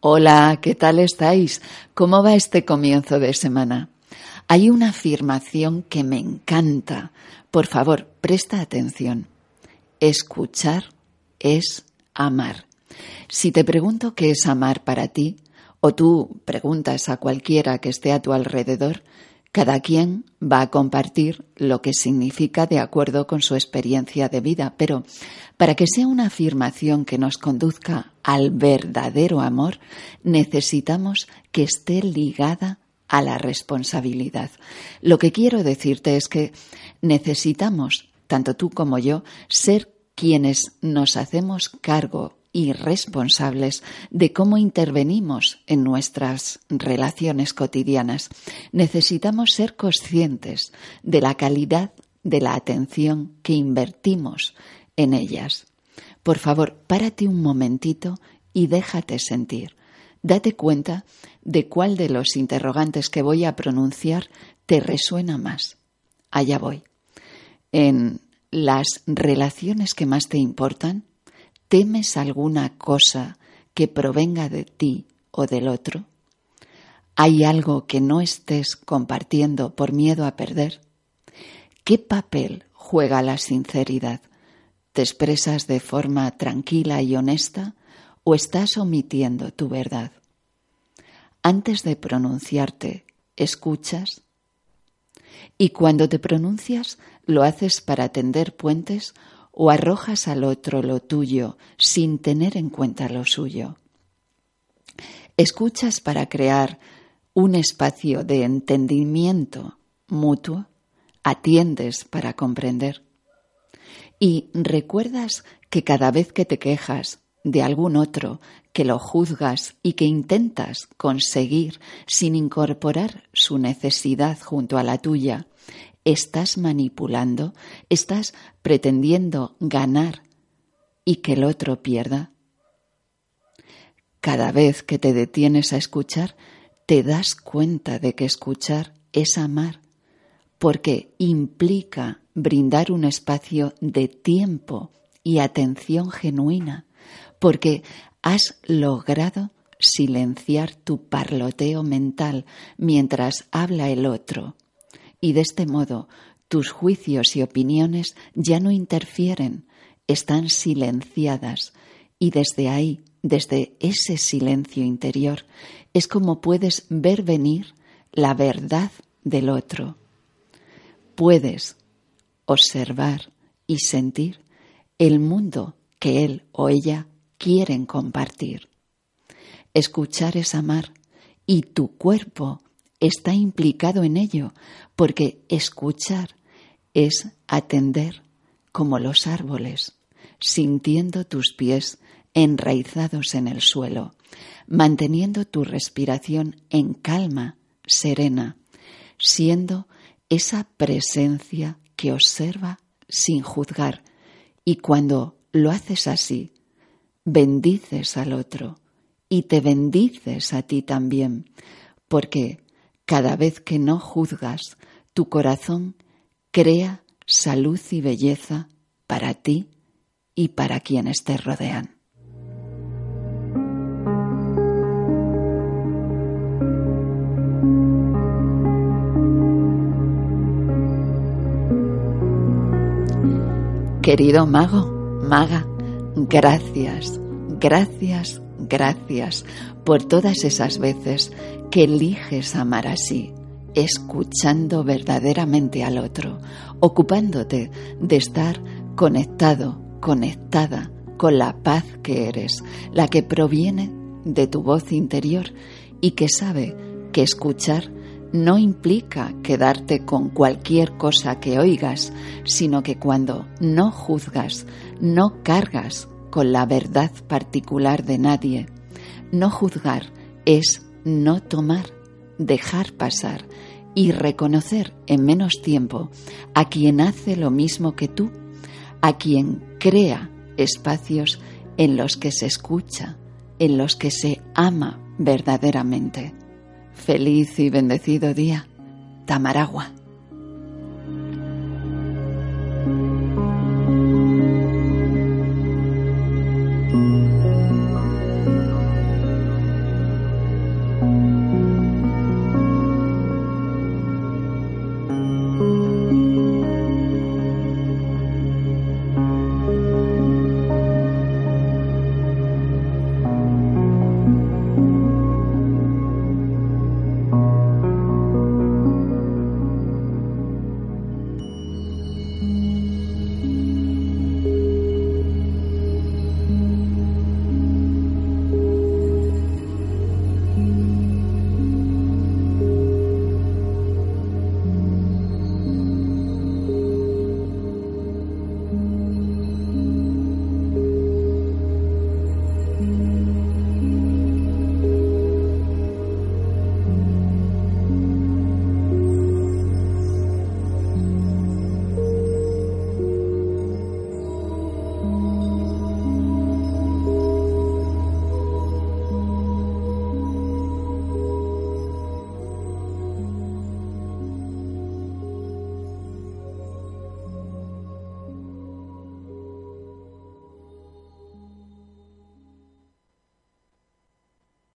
Hola, ¿qué tal estáis? ¿Cómo va este comienzo de semana? Hay una afirmación que me encanta. Por favor, presta atención. Escuchar es amar. Si te pregunto qué es amar para ti, o tú preguntas a cualquiera que esté a tu alrededor, cada quien va a compartir lo que significa de acuerdo con su experiencia de vida, pero para que sea una afirmación que nos conduzca al verdadero amor, necesitamos que esté ligada a la responsabilidad. Lo que quiero decirte es que necesitamos, tanto tú como yo, ser quienes nos hacemos cargo y responsables de cómo intervenimos en nuestras relaciones cotidianas. Necesitamos ser conscientes de la calidad de la atención que invertimos en ellas. Por favor, párate un momentito y déjate sentir. Date cuenta de cuál de los interrogantes que voy a pronunciar te resuena más. Allá voy. En las relaciones que más te importan, ¿Temes alguna cosa que provenga de ti o del otro? ¿Hay algo que no estés compartiendo por miedo a perder? ¿Qué papel juega la sinceridad? ¿Te expresas de forma tranquila y honesta o estás omitiendo tu verdad? Antes de pronunciarte, ¿escuchas? Y cuando te pronuncias, ¿lo haces para tender puentes o arrojas al otro lo tuyo sin tener en cuenta lo suyo. Escuchas para crear un espacio de entendimiento mutuo, atiendes para comprender. Y recuerdas que cada vez que te quejas de algún otro, que lo juzgas y que intentas conseguir sin incorporar su necesidad junto a la tuya, estás manipulando, estás pretendiendo ganar y que el otro pierda. Cada vez que te detienes a escuchar, te das cuenta de que escuchar es amar, porque implica brindar un espacio de tiempo y atención genuina, porque has logrado silenciar tu parloteo mental mientras habla el otro y de este modo tus juicios y opiniones ya no interfieren, están silenciadas y desde ahí, desde ese silencio interior, es como puedes ver venir la verdad del otro. Puedes observar y sentir el mundo que él o ella quieren compartir. Escuchar es amar y tu cuerpo está implicado en ello, porque escuchar es atender como los árboles, sintiendo tus pies enraizados en el suelo, manteniendo tu respiración en calma, serena, siendo esa presencia que observa sin juzgar. Y cuando lo haces así, bendices al otro y te bendices a ti también, porque cada vez que no juzgas, tu corazón crea salud y belleza para ti y para quienes te rodean. Querido mago, maga, gracias, gracias, gracias por todas esas veces que eliges amar así, escuchando verdaderamente al otro, ocupándote de estar conectado, conectada con la paz que eres, la que proviene de tu voz interior y que sabe que escuchar no implica quedarte con cualquier cosa que oigas, sino que cuando no juzgas, no cargas con la verdad particular de nadie. No juzgar es no tomar, dejar pasar y reconocer en menos tiempo a quien hace lo mismo que tú, a quien crea espacios en los que se escucha, en los que se ama verdaderamente. Feliz y bendecido día, Tamaragua.